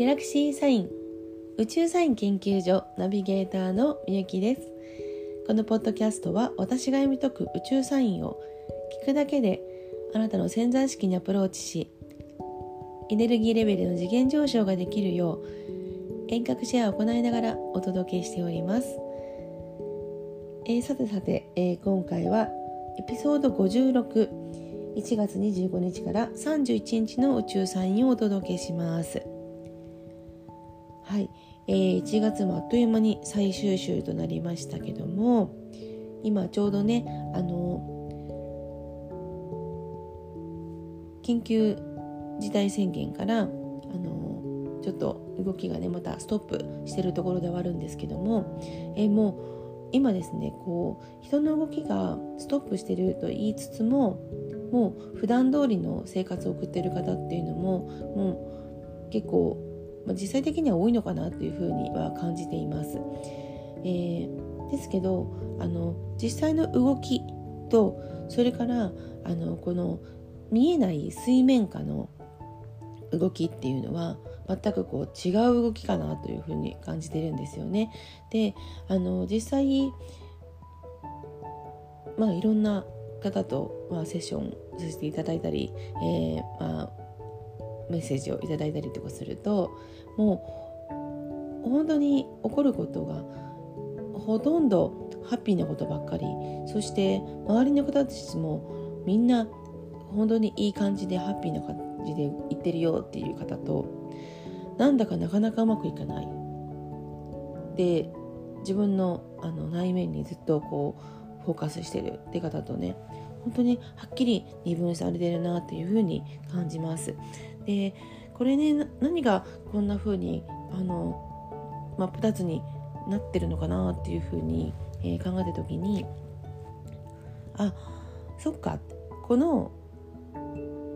ギャラクシーサイン宇宙サイン研究所ナビゲーターのみゆきですこのポッドキャストは私が読み解く宇宙サインを聞くだけであなたの潜在意識にアプローチしエネルギーレベルの次元上昇ができるよう遠隔シェアを行いながらお届けしております、えー、さてさて、えー、今回はエピソード56 1月25日から31日の宇宙サインをお届けします。えー、1月もあっという間に最終週となりましたけども今ちょうどねあの緊急事態宣言からあのちょっと動きがねまたストップしてるところではあるんですけども、えー、もう今ですねこう人の動きがストップしてると言いつつももう普段通りの生活を送ってる方っていうのももう結構まあ、実際的には多いのかなというふうには感じています。えー、ですけどあの実際の動きとそれからあのこの見えない水面下の動きっていうのは全くこう違う動きかなというふうに感じてるんですよね。であの実際まあいろんな方と、まあ、セッションさせていただいたり、えーまあ、メッセージをいただいたりとかするともう本当に起こることがほとんどハッピーなことばっかりそして周りの方たちもみんな本当にいい感じでハッピーな感じで言ってるよっていう方となんだかなかなかうまくいかないで自分のあの内面にずっとこうフォーカスしてるって方とね本当にはっきり二分されてるなっていうふうに感じます。でこれね何がこんな風にあの真っ二つになってるのかなっていう風に、えー、考えた時にあそっかこの、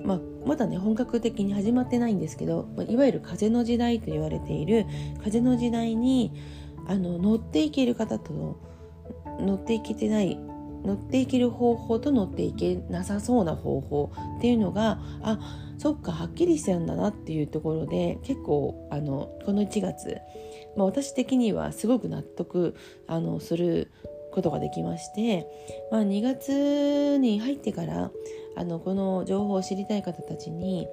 まあ、まだね本格的に始まってないんですけど、まあ、いわゆる風の時代と言われている風の時代にあの乗っていける方と乗っていけてない乗っていける方法と乗っていけなさそうな方法っていうのがあそっかはっきりしてるんだなっていうところで結構あのこの1月、まあ、私的にはすごく納得あのすることができまして、まあ、2月に入ってからあのこの情報を知りたい方たちに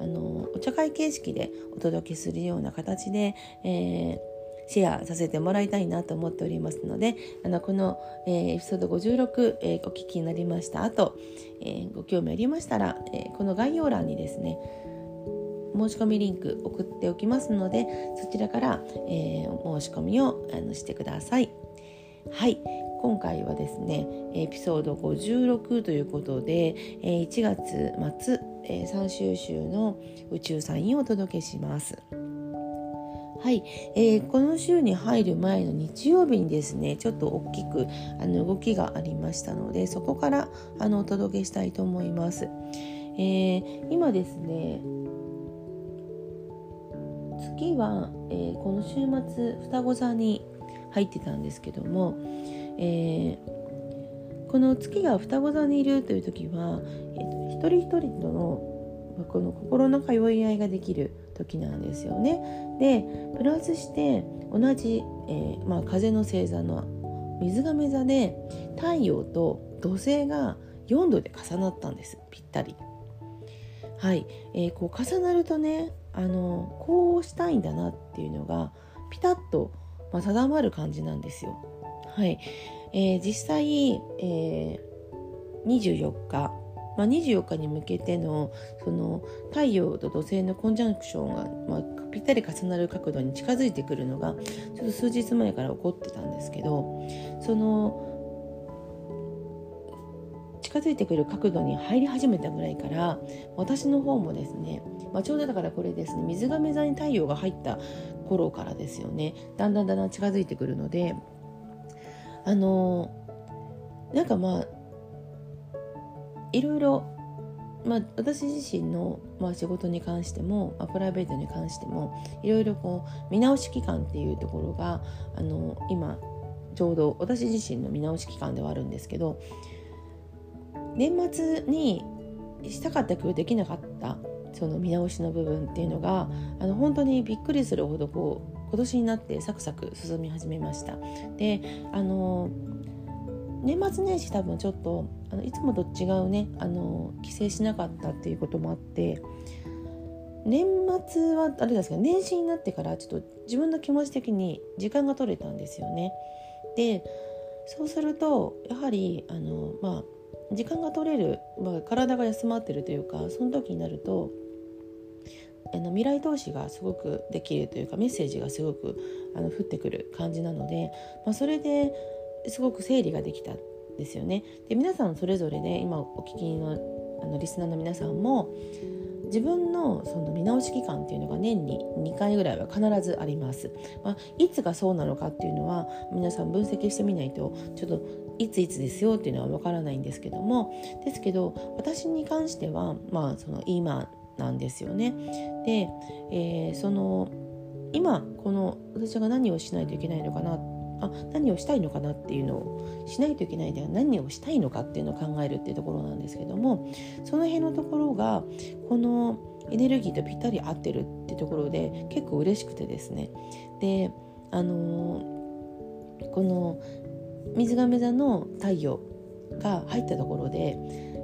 あのお茶会形式でお届けするような形で、えーシェアさせてもらいたいなと思っておりますのであのこの、えー、エピソード56、えー、お聞きになりました後、えー、ご興味ありましたら、えこの概要欄にですね申し込みリンク送っておきますのでそちらから、え申し込みをあのしてください。はい今回はですねエピソード56ということで1月末3週週の宇宙サインをお届けします。はい、えー、この週に入る前の日曜日にですねちょっと大きくあの動きがありましたのでそこからあのお届けしたいと思います。えー、今ですね月は、えー、この週末双子座に入ってたんですけども、えー、この月が双子座にいるという時は、えー、一人一人とのこの心の通い合いができる時なんですよね。でプラスして同じ、えー、まあ、風の星座の水亀座で太陽と土星が4度で重なったんですぴったり。はい、えー、こう重なるとねあのこうしたいんだなっていうのがピタッと、まあ、定まる感じなんですよ。はい、えー、実際、えー、24日まあ、24日に向けてのその太陽と土星のコンジャンクションが、まあ、ぴったり重なる角度に近づいてくるのがちょっと数日前から起こってたんですけどその近づいてくる角度に入り始めたぐらいから私の方もですね、まあ、ちょうどだからこれですね水亀座に太陽が入った頃からですよねだんだんだんだん近づいてくるのであのなんかまあいろいろ、まあ、私自身の、まあ、仕事に関しても、まあ、プライベートに関してもいろいろこう見直し期間っていうところがあの今ちょうど私自身の見直し期間ではあるんですけど年末にしたかったけどできなかったその見直しの部分っていうのがあの本当にびっくりするほどこう今年になってサクサク進み始めました。であの年末年始多分ちょっとのいつもと違うねあの帰省しなかったっていうこともあって年末はあれですけど年始になってからちょっと自分の気持ち的に時間が取れたんですよね。でそうするとやはりあのまあ時間が取れる、まあ、体が休まってるというかその時になるとあの未来投資がすごくできるというかメッセージがすごくあの降ってくる感じなので、まあ、それですごく整理ができたですよね。で皆さんそれぞれで今お聞きのあのリスナーの皆さんも自分のその見直し期間っていうのが年に2回ぐらいは必ずあります。まあ、いつがそうなのかっていうのは皆さん分析してみないとちょっといついつですよっていうのはわからないんですけどもですけど私に関してはまあその今なんですよね。で、えー、その今この私が何をしないといけないのかなあ何をしたいのかなっていうのをしないといけないでは何をしたいのかっていうのを考えるっていうところなんですけどもその辺のところがこのエネルギーとぴったり合ってるってところで結構嬉しくてですね。であのー、この水亀座の太陽が入ったところで、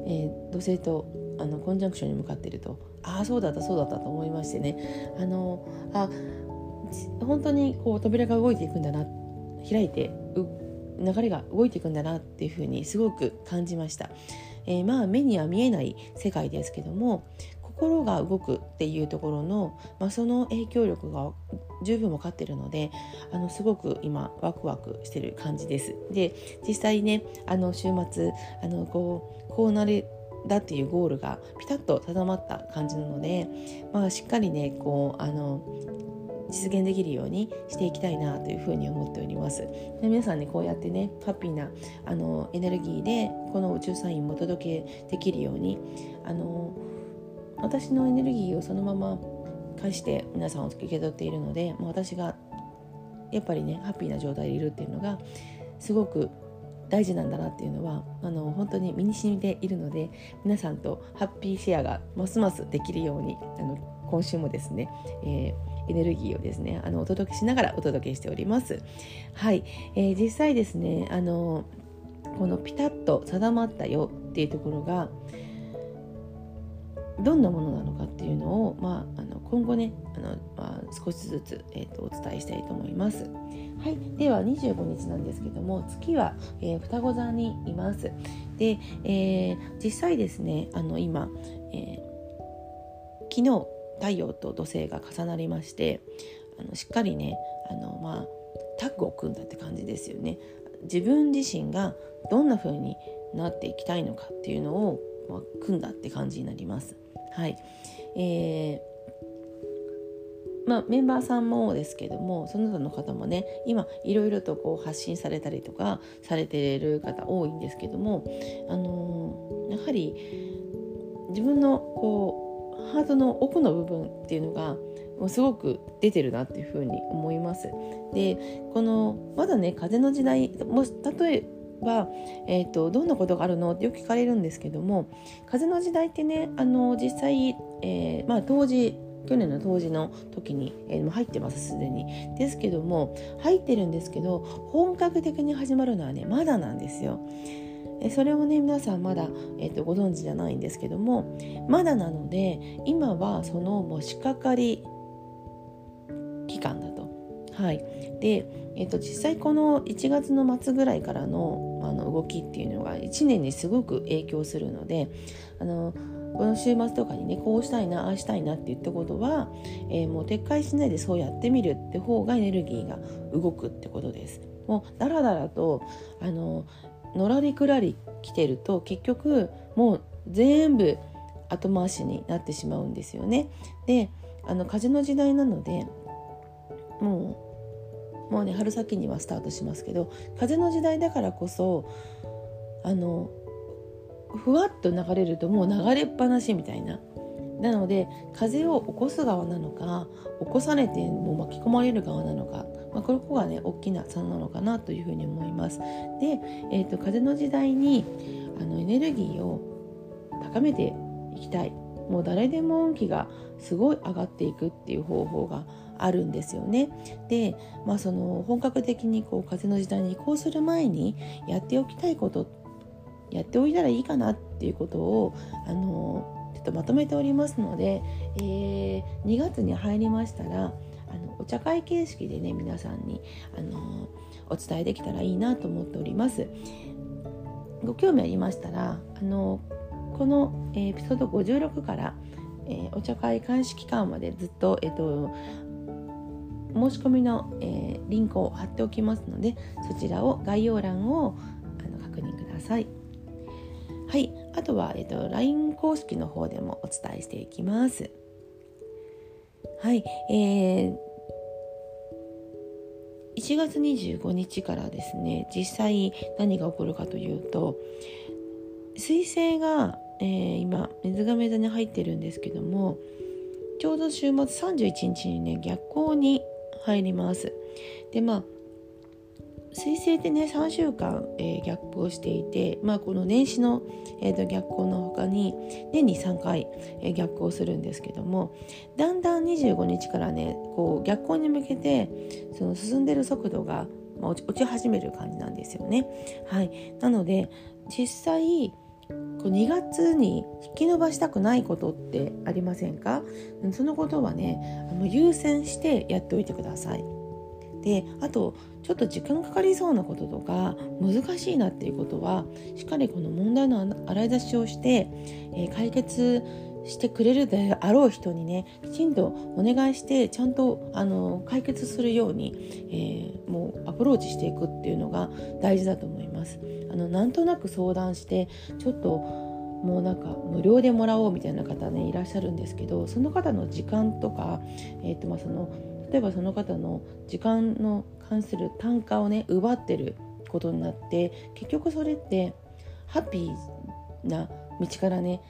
えー、土星とあのコンジャンクションに向かってるとああそうだったそうだったと思いましてね。あのあ本当にこう扉が動いていくんだなって開いて流れが動いていくんだなっていうふうにすごく感じました。えー、まあ目には見えない世界ですけども心が動くっていうところの、まあ、その影響力が十分分かってるのであのすごく今ワクワクしてる感じです。で実際ねあの週末あのこうこうなるだっていうゴールがピタッと定まった感じなので、まあ、しっかりねこうあの実現できるようにしていきたいなというふうに思っております。で皆さんねこうやってねハッピーなあのエネルギーでこの宇宙サインもお届けできるようにあの私のエネルギーをそのまま返して皆さんを受け取っているのでもう私がやっぱりねハッピーな状態でいるっていうのがすごく大事なんだなっていうのはあの本当に身に染みているので皆さんとハッピーシェアがますますできるようにあの今週もですね、えー、エネルギーをですねあのお届けしながらお届けしております。はい、えー、実際ですねあのこのピタッと定まったよっていうところがどんなものなのかっていうのを、まあ、あの今後ねあの、まあ、少しずつ、えーと、お伝えしたいと思います。はい、では25日なんですけども月は、えー、双子座にいます。で、えー、実際ですねあの今、えー、昨日太陽と土星が重なりましてあのしっかりねあの、まあ、タッグを組んだって感じですよね。自分自身がどんな風になっていきたいのかっていうのを、まあ、組んだって感じになります。はい、えーまあ、メンバーさんもですけどもその他の方もね今いろいろとこう発信されたりとかされてる方多いんですけども、あのー、やはり自分のこうハートの奥の部分っていうのがもうすごく出てるなっていうふうに思います。でこのまだね風の時代も例えば、えーと、どんなことがあるの？ってよく聞かれるんですけども風の時代ってねあの実際、えー、まあ、当時去年の当時の時に、えー、入ってますすでにですけども入ってるんですけど本格的に始まるのはねまだなんですよ。それをね皆さんまだ、えーと、ご存知じゃないんですけどもまだなので今はそのもう仕掛かり期間だと。はい、で、えーと、実際この1月の末ぐらいからのあの動きっていうのが1年にすごく影響するのであのこの週末とかにねこうしたいなああしたいなって言ったことは、えー、もう撤回しないでそうやってみるって方がエネルギーが動くってことです。もうだらだらとあののらりくらり来てると結局もう全部後回しになってしまうんですよね。であの風の時代なのでもうもうね春先にはスタートしますけど風の時代だからこそあのふわっと流れるともう流れっぱなしみたいな。なので風を起こす側なのか起こされても巻き込まれる側なのか、まあ、ここがね大きな差なのかなというふうに思います。で、えーと、風の時代にあのエネルギーを高めていきたいもう誰でも運気がすごい上がっていくっていう方法があるんですよね。で、まあ、その本格的にこう風の時代に移行する前にやっておきたいことやっておいたらいいかなっていうことをあのちょっとまとめておりますので、えー、2月に入りましたらお茶会形式でね皆さんにあのお伝えできたらいいなと思っております。ご興味ありましたらあのこのエピソード56から、えー、お茶会監視期間までずっと、えーと、申し込みの、えー、リンクを貼っておきますのでそちらを概要欄をあの確認ください。はい、あとは、えーと、LINE 公式の方でもお伝えしていきます。はい、えー、1月25日からですね実際何が起こるかというと彗星が、えー、今水亀座に入ってるんですけどもちょうど週末31日にね逆光に入ります。でまあ水星ってね3週間、えー、逆行していて、まあ、この年始の、えーと、逆行の他に年に3回、えー、逆行するんですけどもだんだん25日からねこう逆行に向けてその進んでる速度が、まあ、落ち始める感じなんですよね。はい、なので実際こう2月に引き延ばしたくないことってありませんか？そのことはねあの優先してやっておいてください。であとちょっと時間かかりそうなこととか難しいなっていうことはしっかりこの問題の洗い出しをして、えー、解決してくれるであろう人にねきちんとお願いしてちゃんとあの解決するように、えー、もうアプローチしていくっていうのが大事だと思います。あのなんとなく相談してちょっともうなんか無料でもらおうみたいな方ねいらっしゃるんですけどその方の時間とか、えーとまあ、その例えばその方の時間の関する単価をね奪ってることになって結局それってハッピーな道からね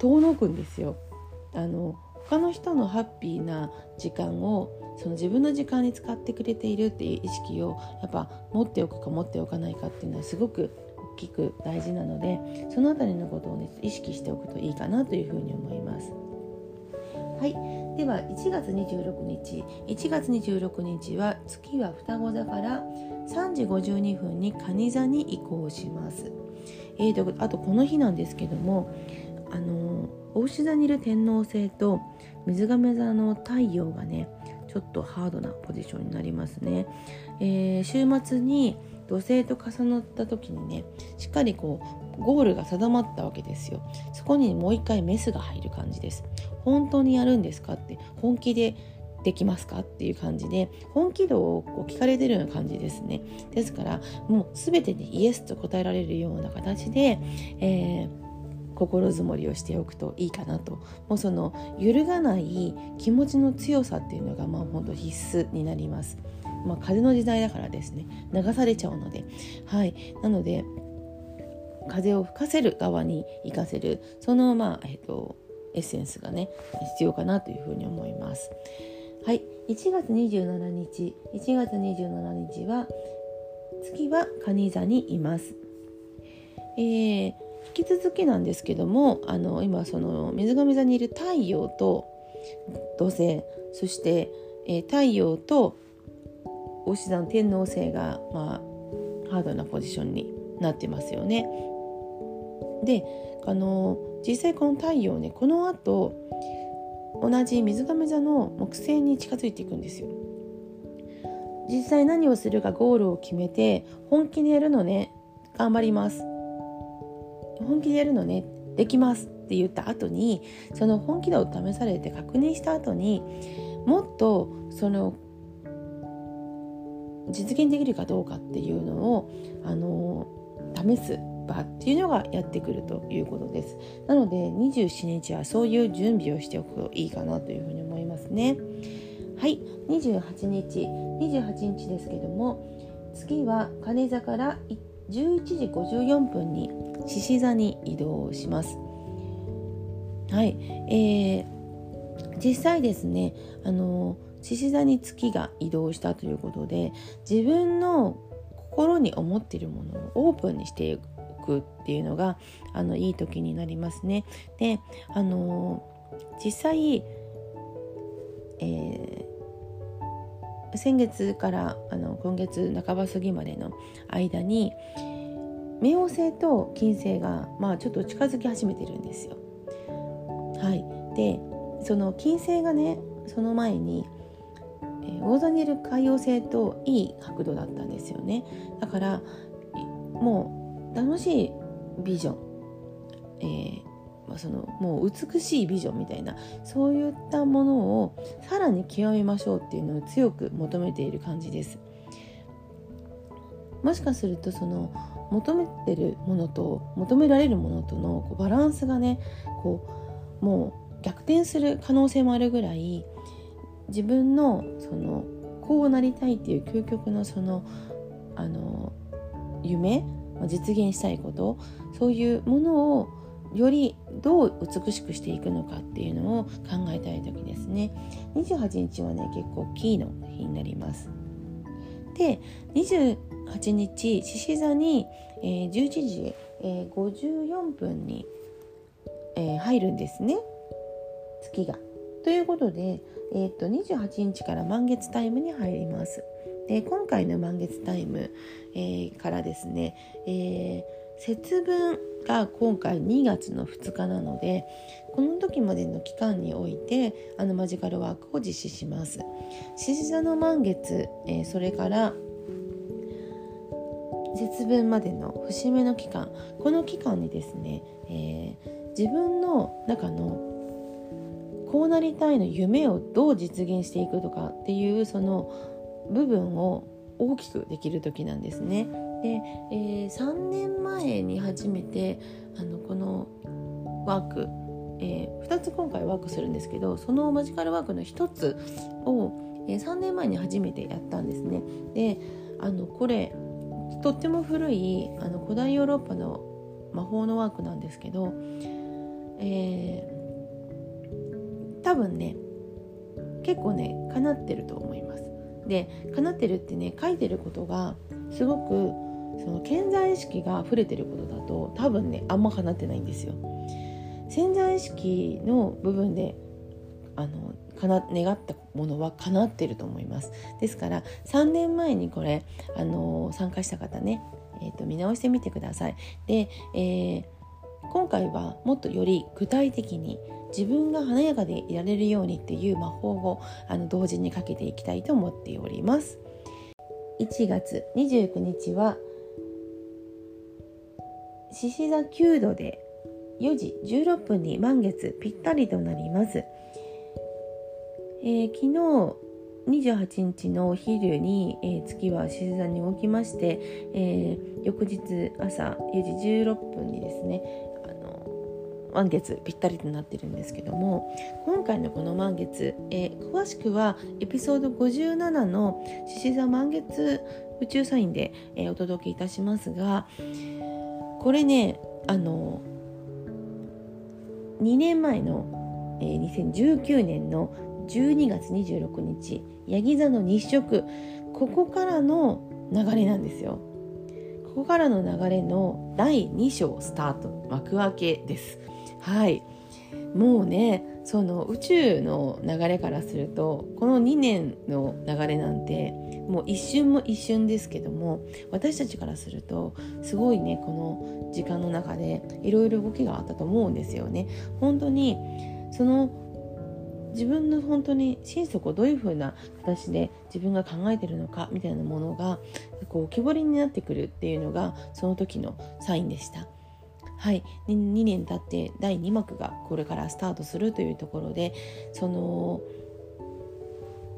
遠のくんですよ。あの他の人のハッピーな時間をその自分の時間に使ってくれているっていう意識をやっぱ持っておくか持っておかないかっていうのはすごく大きく大事なのでその辺りのことをね意識しておくといいかなというふうに思います。はい、では1月26日1月26日は月は双子座から3時52分に蟹座に移行します。えーと、あとこの日なんですけどもあの牡牛座にいる天王星と水亀座の太陽がねちょっとハードなポジションになりますね。えー、週末に土星と重なった時にねしっかりこうゴールが定まったわけですよそこにもう一回メスが入る感じです本当にやるんですかって本気でできますかっていう感じで本気度をこう聞かれてるような感じですね。ですからもう全てにイエスと答えられるような形で、えー心づもりをしておくといいかなと。もうその揺るがない気持ちの強さっていうのがまあ本当必須になります。まあ、風の時代だからですね。流されちゃうので。はい。なので風を吹かせる側に行かせる。そのまあえっ、ー、とエッセンスがね必要かなというふうに思います。はい、1月27日1月27日は月は蟹座にいます。えー、引き続きなんですけどもあの今その水上座にいる太陽と土星そして、えー、太陽とお牛座の天王星が、まあ、ハードなポジションになってますよね。であの実際この太陽ねこのあと同じ水亀座の木星に近づいていくんですよ。実際何をするかゴールを決めて本気でやるのね頑張ります本気でやるのねできますって言った後にその本気度を試されて確認した後にもっとその実現できるかどうかっていうのをあの試す場っていうのがやってくるということです。なので27日はそういう準備をしておくといいかなというふうに思いますね。はい28日28日ですけども月は金座から11時54分に獅子座に移動します。はい、えー、実際ですねあの獅子座に月が移動したということで自分の心に思っているものをオープンにしていくっていうのがあのいい時になりますね。であの実際、えー、先月からあの今月半ば過ぎまでの間に冥王星と金星が、まあ、ちょっと近づき始めてるんですよ。はい、でその金星がねその前に、えー、魚座にいる海洋星といい角度だったんですよね。だからもう楽しいビジョン、えーまあ、そのもう美しいビジョンみたいなそういったものをさらに極めましょうっていうのを強く求めている感じです。もしかするとその求めてるものと求められるものとのこうバランスがねこうもう逆転する可能性もあるぐらい自分のそのこうなりたいっていう究極のそのあの夢実現したいことそういうものをよりどう美しくしていくのかっていうのを考えたい時ですね28日はね結構キーの日になりますで28日獅子座に、えー、11時、えー、54分に、えー、入るんですね月が。ということで、えー、と28日から満月タイムに入ります。で今回の満月タイム、えー、からですね、えー、節分が今回2月の2日なのでこの時までの期間においてあのマジカルワークを実施します。獅子座の満月、えー、それから節分までの節目の期間。この期間にですね、えー、自分の中のこうなりたいの夢をどう実現していくとかっていうその部分を大きくできる時なんですね。で、えー、3年前に初めてあのこのワーク、えー、2つ今回ワークするんですけどそのマジカルワークの1つを、えー、3年前に初めてやったんですね。であのこれとっても古いあの古代ヨーロッパの魔法のワークなんですけど、えー、多分ね結構ね叶ってると思います。で叶ってるってね書いてることがすごくその潜在意識が溢れてることだと多分ねあんま叶ってないんですよ。潜在意識の部分であのかな願ったものは叶ってると思いますですから3年前にこれあの参加した方ね、えーと、見直してみてくださいで、えー、今回はもっとより具体的に自分が華やかでいられるようにっていう魔法をあの同時にかけていきたいと思っております。1月29日は獅子座9度で4時16分に満月ぴったりとなります、えー、昨日28日のお昼に、えー、月は獅子座に動きまして、えー、翌日朝4時16分にですね満月ぴったりとなってるんですけども今回のこの満月、えー、詳しくはエピソード57の獅子座満月宇宙サインで、えー、お届けいたしますがこれねあの2年前の、えー、2019年の12月26日ヤギ座の日食ここからの流れなんですよ。ここからの流れの第2章スタート幕開けです。はいもうねその宇宙の流れからするとこの2年の流れなんてもう一瞬も一瞬ですけども私たちからするとすごいねこの時間の中でいろいろ動きがあったと思うんですよね。本当にその自分の本当に心底どういう風な形で自分が考えてるのかみたいなものがこう浮き彫りになってくるっていうのがその時のサインでした。はい、2年経って第2幕がこれからスタートするというところでその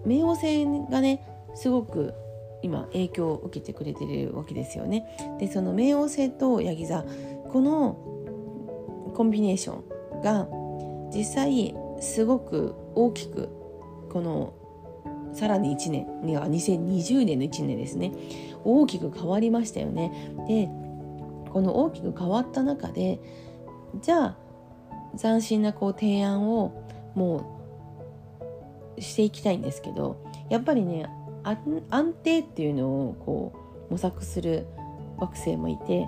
冥王星がねすごく今影響を受けてくれてるわけですよね。でその冥王星とヤギ座このコンビネーションが実際すごく大きくこのさらに1年には2020年の1年ですね大きく変わりましたよね。でこの大きく変わった中でじゃあ斬新なこう提案をもうしていきたいんですけどやっぱりね安定っていうのをこう模索する惑星もいて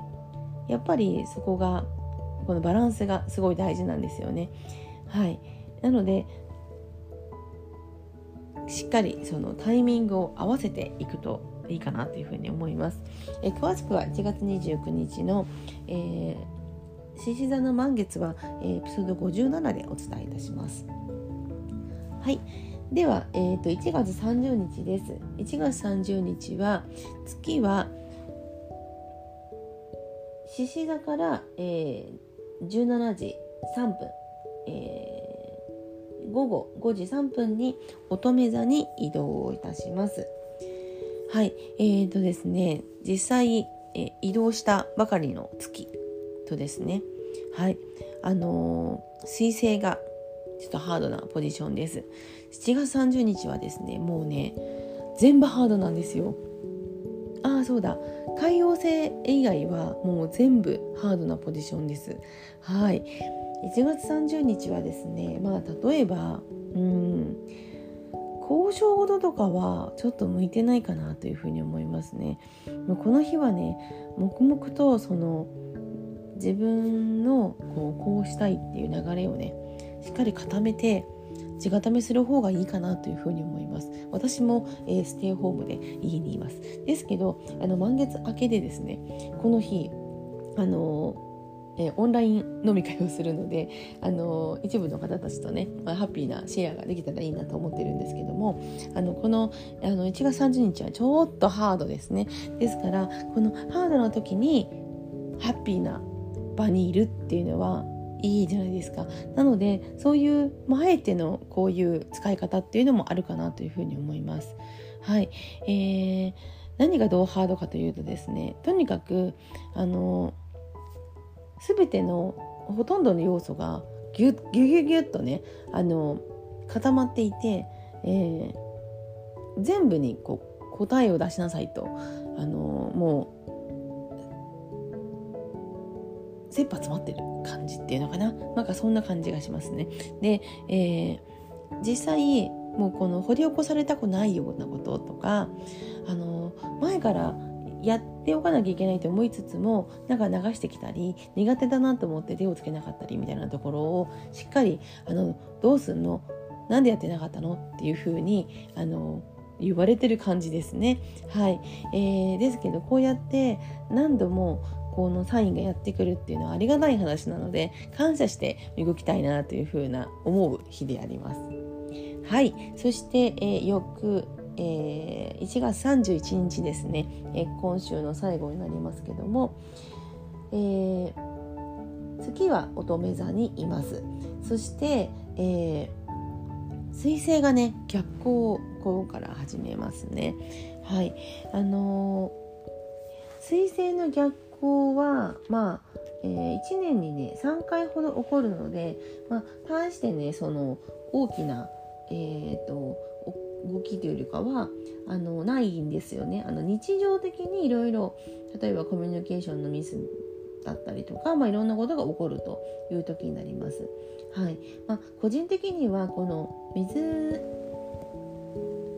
やっぱりそこがこのバランスがすごい大事なんですよね。はいなのでしっかりそのタイミングを合わせていくといいかなというふうに思います。え詳しくは1月29日の、えー、獅子座の満月は、えー、エピソード57でお伝えいたします。はい。では、えーと、1月30日です。1月30日は月は獅子座から、えー、17時3分、えー、午後5時3分に乙女座に移動をいたします。はい、えーとですね、実際、え、移動したばかりの月とですね、はい、あのー、水星がちょっとハードなポジションです。7月30日はですね、もうね、全部ハードなんですよ。ああ、そうだ。海王星以外はもう全部ハードなポジションです。はい。1月30日はですね、まあ例えば、うん、交渉事とかはちょっと向いてないかなというふうに思いますね。この日はね黙々とその自分のこうこうしたいっていう流れをねしっかり固めて地固めする方がいいかなというふうに思います私も、えー、ステイホームで家にいますですけどあの満月明けでですねこの日あのえオンライン飲み会をするので、あの一部の方たちとね、まあ、ハッピーなシェアができたらいいなと思ってるんですけどもあのこのあの1月30日はちょっとハードですね。ですからこのハードな時にハッピーな場にいるっていうのはいいじゃないですか。なのでそういう、まあえてのこういう使い方っていうのもあるかなというふうに思います。はい、えー、何がどうハードかというとですねとにかくあの全てのほとんどの要素がギュッギュギュギュッとねあの固まっていて、えー、全部にこう答えを出しなさいとあのもう切羽詰まってる感じっていうのかななんかそんな感じがしますね。で、えー、実際もうこの掘り起こされたくないようなこととかあの前からやっておかなきゃいけないと思いつつもなんか流してきたり苦手だなと思って手をつけなかったりみたいなところをしっかりあのどうすんの？なんでやってなかったの？っていうふうにあの言われてる感じですね。はい、えー、ですけどこうやって何度もこのサインがやってくるっていうのはありがたい話なので感謝して動きたいなというふうな思う日であります。はい、そして、えー、翌えー、1月31日ですね、えー、今週の最後になりますけども、えー、月は乙女座にいます。そして、えー、水星がね逆行をここから始めますね。はい。あのー、水星の逆行はまあえー、1年にね3回ほど起こるので、まあ、対してねその大きな、えーと動きというよりかはあのないんですよね。あの日常的にいろいろ例えばコミュニケーションのミスだったりとか、まあ、いろんなことが起こるという時になります。はいまあ、個人的にはこの水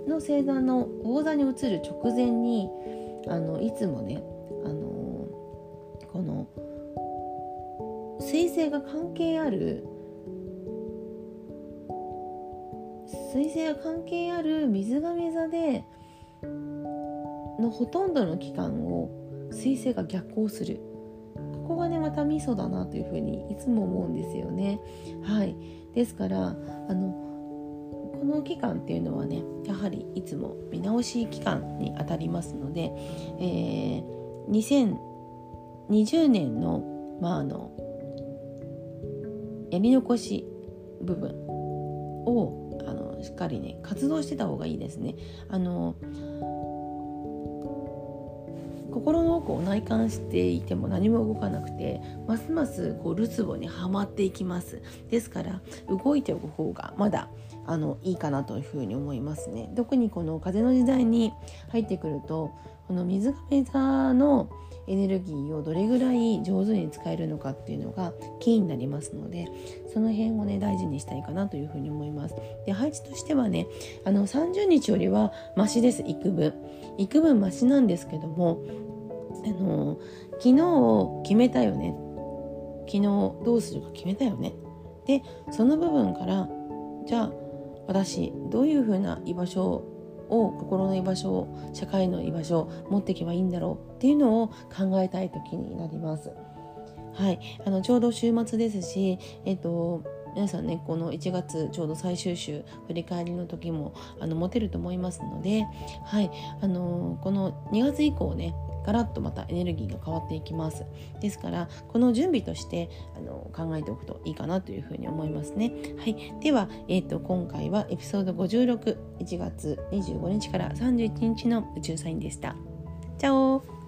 の星座の魚座に移る直前にあのいつもねあのこの彗星が関係ある水星が関係ある水亀座でのほとんどの期間を水星が逆行するここがねまたミソだなというふうにいつも思うんですよね。はいですからあのこの期間っていうのはねやはりいつも見直し期間にあたりますので、えー、2020年のまああのやり残し部分をしっかりね活動してた方がいいですね。あの心の奥を内観していても何も動かなくてますますこうるつぼにはまっていきますですから動いておく方がまだあのいいかなというふうに思いますね特にこの風の時代に入ってくるとこの水亀座のエネルギーをどれぐらい上手に使えるのかっていうのがキーになりますのでその辺をね大事にしたいかなというふうに思います。で配置としてはねあの30日よりはマシです幾分。幾分マシなんですけどもあの昨日決めたよね。昨日どうするか決めたよね。でその部分からじゃあ私どういうふうな居場所をを心の居場所を社会の居場所を持っていけばいいんだろうっていうのを考えたい時になります。はい、あのちょうど週末ですし、えっと皆さんねこの1月ちょうど最終週振り返りの時もあの持てると思いますので、はいあのこの2月以降ねガラッとまたエネルギーが変わっていきます。ですからこの準備としてあの考えておくといいかなというふうに思いますね。はい。では、えーと、今回はエピソード561月25日から31日の宇宙サインでした。チャオ